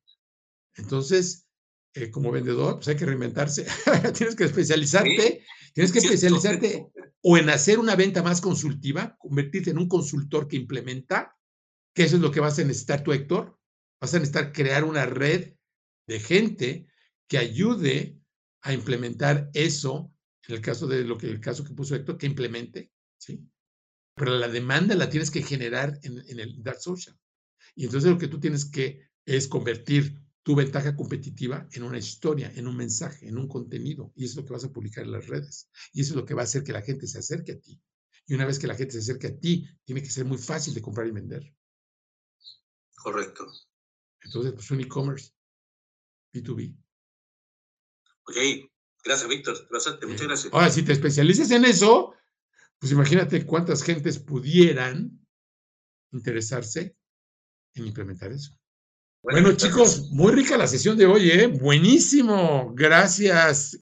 Entonces, eh, como vendedor, pues hay que reinventarse. tienes que especializarte, tienes que especializarte o en hacer una venta más consultiva, convertirte en un consultor que implementa, que eso es lo que vas a necesitar tú, Héctor, Vas a necesitar crear una red de gente que ayude a implementar eso, en el caso de lo que el caso que puso Héctor, que implemente, ¿sí? Pero la demanda la tienes que generar en, el Dark Social. Y entonces lo que tú tienes que es convertir tu ventaja competitiva en una historia, en un mensaje, en un contenido. Y eso es lo que vas a publicar en las redes. Y eso es lo que va a hacer que la gente se acerque a ti. Y una vez que la gente se acerque a ti, tiene que ser muy fácil de comprar y vender. Correcto. Entonces, pues un e-commerce B2B. Ok, gracias, Víctor. Muchas gracias. Ahora, si te especializas en eso, pues imagínate cuántas gentes pudieran interesarse en implementar eso. Bueno, bueno chicos, muy rica la sesión de hoy, ¿eh? Buenísimo. Gracias.